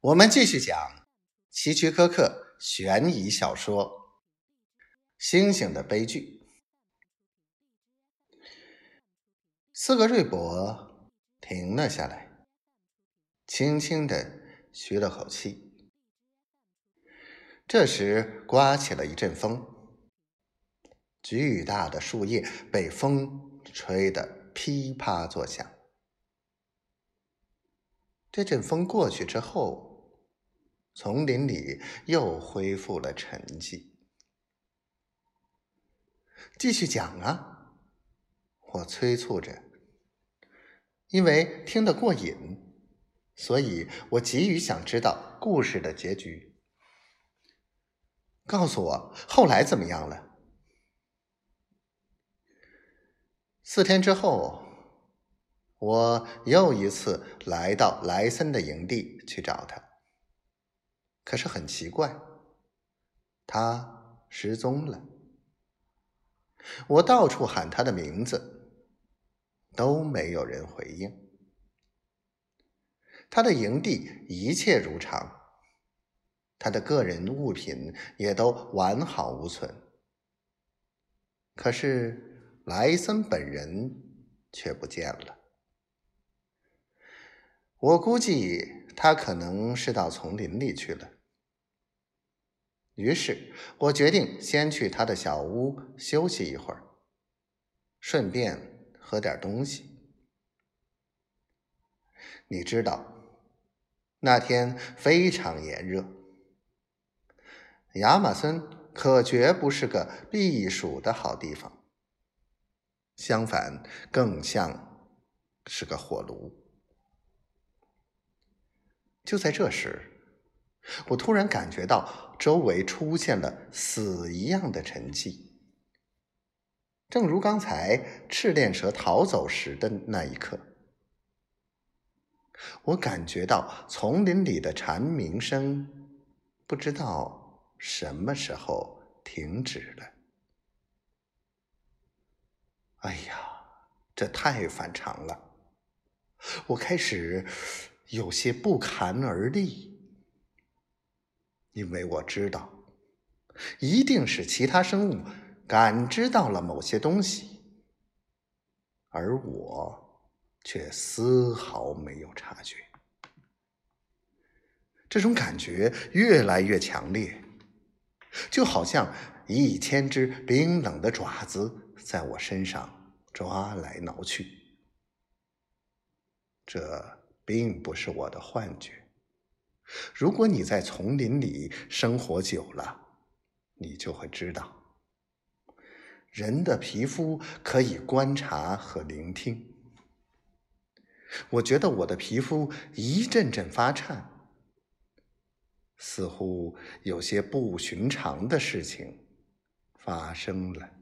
我们继续讲希区柯克悬疑小说《星星的悲剧》。斯格瑞博停了下来，轻轻的吁了口气。这时，刮起了一阵风，巨大的树叶被风吹得噼啪作响。这阵风过去之后，丛林里又恢复了沉寂。继续讲啊！我催促着，因为听得过瘾，所以我急于想知道故事的结局。告诉我后来怎么样了？四天之后，我又一次来到莱森的营地去找他。可是很奇怪，他失踪了。我到处喊他的名字，都没有人回应。他的营地一切如常，他的个人物品也都完好无损。可是莱森本人却不见了。我估计他可能是到丛林里去了。于是我决定先去他的小屋休息一会儿，顺便喝点东西。你知道，那天非常炎热，亚马孙可绝不是个避暑的好地方，相反，更像是个火炉。就在这时。我突然感觉到周围出现了死一样的沉寂，正如刚才赤练蛇逃走时的那一刻。我感觉到丛林里的蝉鸣声不知道什么时候停止了。哎呀，这太反常了！我开始有些不寒而栗。因为我知道，一定是其他生物感知到了某些东西，而我却丝毫没有察觉。这种感觉越来越强烈，就好像一千只冰冷的爪子在我身上抓来挠去。这并不是我的幻觉。如果你在丛林里生活久了，你就会知道，人的皮肤可以观察和聆听。我觉得我的皮肤一阵阵发颤，似乎有些不寻常的事情发生了。